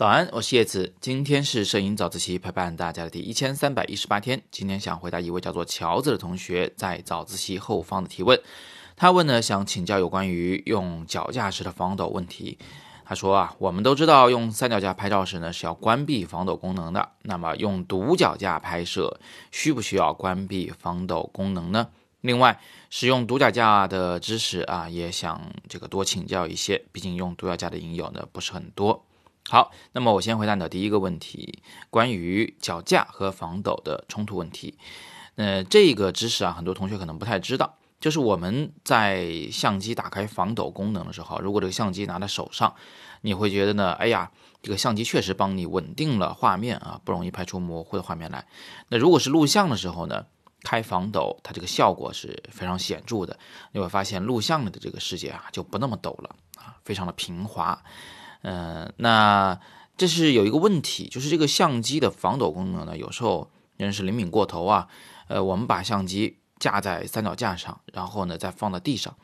早安，我是叶子。今天是摄影早自习陪伴大家的第一千三百一十八天。今天想回答一位叫做乔子的同学在早自习后方的提问。他问呢，想请教有关于用脚架时的防抖问题。他说啊，我们都知道用三脚架拍照时呢是要关闭防抖功能的。那么用独脚架拍摄需不需要关闭防抖功能呢？另外，使用独脚架的知识啊，也想这个多请教一些。毕竟用独脚架的影友呢不是很多。好，那么我先回答你的第一个问题，关于脚架和防抖的冲突问题。呃，这个知识啊，很多同学可能不太知道，就是我们在相机打开防抖功能的时候，如果这个相机拿在手上，你会觉得呢，哎呀，这个相机确实帮你稳定了画面啊，不容易拍出模糊的画面来。那如果是录像的时候呢，开防抖，它这个效果是非常显著的，你会发现录像里的这个世界啊，就不那么抖了啊，非常的平滑。嗯，那这是有一个问题，就是这个相机的防抖功能呢，有时候人是灵敏过头啊。呃，我们把相机架在三脚架上，然后呢再放到地上，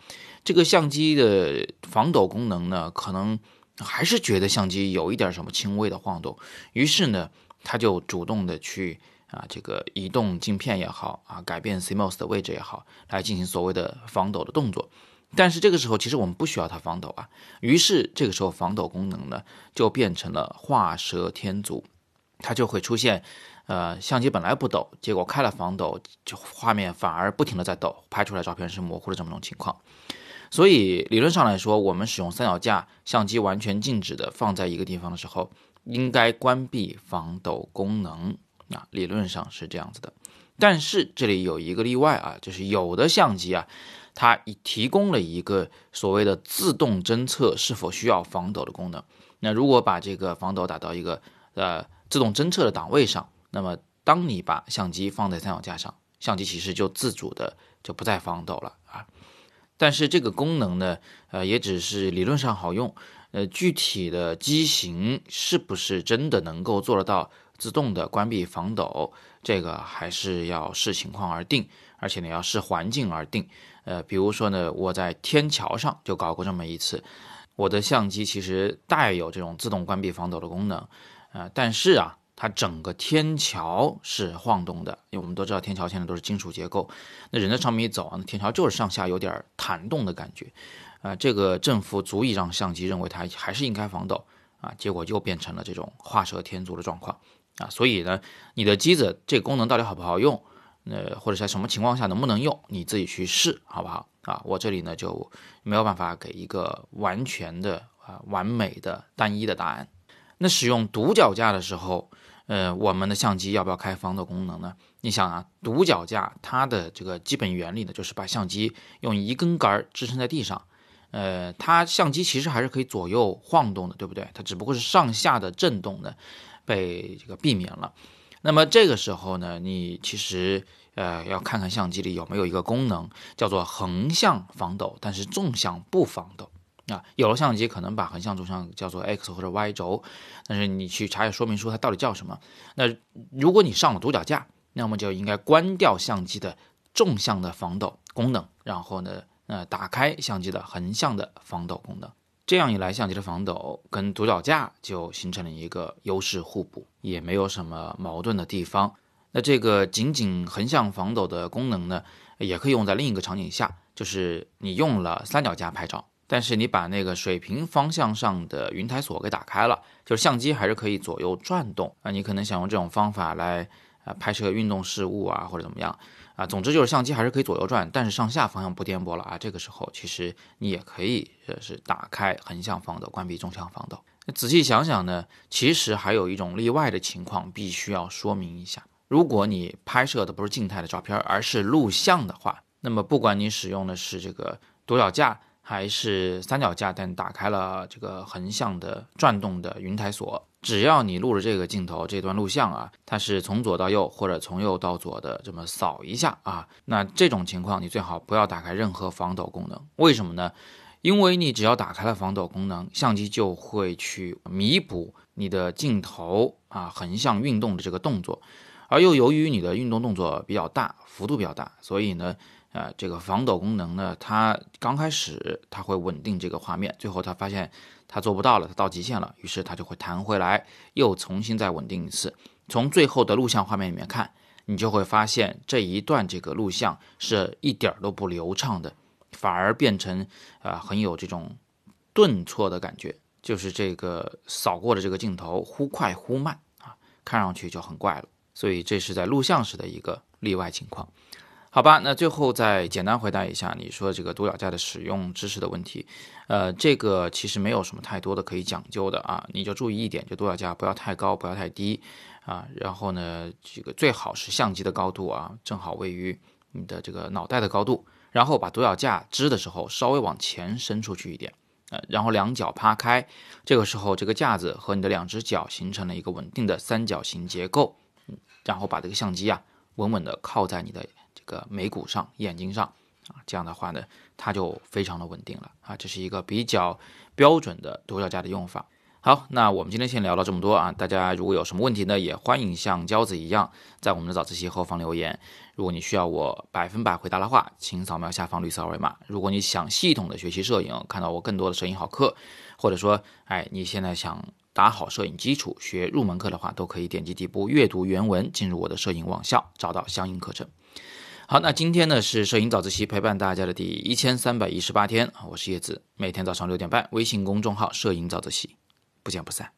这个相机的防抖功能呢，可能还是觉得相机有一点什么轻微的晃动，于是呢，他就主动的去啊这个移动镜片也好啊，改变 CMOS 的位置也好，来进行所谓的防抖的动作。但是这个时候，其实我们不需要它防抖啊。于是这个时候，防抖功能呢就变成了画蛇添足，它就会出现，呃，相机本来不抖，结果开了防抖，就画面反而不停的在抖，拍出来照片是模糊的这么种情况。所以理论上来说，我们使用三脚架，相机完全静止的放在一个地方的时候，应该关闭防抖功能啊，理论上是这样子的。但是这里有一个例外啊，就是有的相机啊。它提供了一个所谓的自动侦测是否需要防抖的功能。那如果把这个防抖打到一个呃自动侦测的档位上，那么当你把相机放在三脚架上，相机其实就自主的就不再防抖了啊。但是这个功能呢，呃，也只是理论上好用，呃，具体的机型是不是真的能够做得到自动的关闭防抖，这个还是要视情况而定，而且呢要视环境而定。呃，比如说呢，我在天桥上就搞过这么一次，我的相机其实带有这种自动关闭防抖的功能，呃，但是啊，它整个天桥是晃动的，因为我们都知道天桥现在都是金属结构，那人在上面一走啊，那天桥就是上下有点弹动的感觉，啊，这个振幅足以让相机认为它还是应该防抖啊，结果又变成了这种画蛇添足的状况啊，所以呢，你的机子这个功能到底好不好用？呃，或者在什么情况下能不能用，你自己去试，好不好啊？我这里呢就没有办法给一个完全的啊完美的单一的答案。那使用独脚架的时候，呃，我们的相机要不要开防抖功能呢？你想啊，独脚架它的这个基本原理呢，就是把相机用一根杆支撑在地上，呃，它相机其实还是可以左右晃动的，对不对？它只不过是上下的震动的被这个避免了。那么这个时候呢，你其实呃要看看相机里有没有一个功能叫做横向防抖，但是纵向不防抖啊。有的相机可能把横向、纵向叫做 X 或者 Y 轴，但是你去查一下说明书，它到底叫什么？那如果你上了独脚架，那么就应该关掉相机的纵向的防抖功能，然后呢，呃，打开相机的横向的防抖功能。这样一来，相机的防抖跟独脚架就形成了一个优势互补，也没有什么矛盾的地方。那这个仅仅横向防抖的功能呢，也可以用在另一个场景下，就是你用了三脚架拍照，但是你把那个水平方向上的云台锁给打开了，就是相机还是可以左右转动啊。你可能想用这种方法来啊拍摄运动事物啊，或者怎么样。啊，总之就是相机还是可以左右转，但是上下方向不颠簸了啊。这个时候其实你也可以呃是打开横向防抖，关闭纵向防抖。那仔细想想呢，其实还有一种例外的情况必须要说明一下：如果你拍摄的不是静态的照片，而是录像的话，那么不管你使用的是这个独脚架还是三脚架，但打开了这个横向的转动的云台锁。只要你录了这个镜头这段录像啊，它是从左到右或者从右到左的这么扫一下啊，那这种情况你最好不要打开任何防抖功能。为什么呢？因为你只要打开了防抖功能，相机就会去弥补你的镜头啊横向运动的这个动作，而又由于你的运动动作比较大，幅度比较大，所以呢，呃，这个防抖功能呢，它刚开始它会稳定这个画面，最后它发现它做不到了，它到极限了，于是它就会弹回来，又重新再稳定一次。从最后的录像画面里面看，你就会发现这一段这个录像是一点都不流畅的，反而变成啊很有这种顿挫的感觉，就是这个扫过的这个镜头忽快忽慢啊，看上去就很怪了。所以这是在录像时的一个例外情况。好吧，那最后再简单回答一下你说这个独脚架的使用知识的问题，呃，这个其实没有什么太多的可以讲究的啊，你就注意一点，就独脚架不要太高，不要太低啊，然后呢，这个最好是相机的高度啊，正好位于你的这个脑袋的高度，然后把独脚架支的时候稍微往前伸出去一点，呃，然后两脚趴开，这个时候这个架子和你的两只脚形成了一个稳定的三角形结构，然后把这个相机啊稳稳的靠在你的。个眉骨上、眼睛上啊，这样的话呢，它就非常的稳定了啊。这是一个比较标准的独角架的用法。好，那我们今天先聊到这么多啊。大家如果有什么问题呢，也欢迎像娇子一样在我们的早自习后方留言。如果你需要我百分百回答的话，请扫描下方绿色二维码。如果你想系统的学习摄影，看到我更多的摄影好课，或者说，哎，你现在想打好摄影基础，学入门课的话，都可以点击底部阅读原文，进入我的摄影网校，找到相应课程。好，那今天呢是摄影早自习陪伴大家的第一千三百一十八天啊，我是叶子，每天早上六点半，微信公众号“摄影早自习”，不见不散。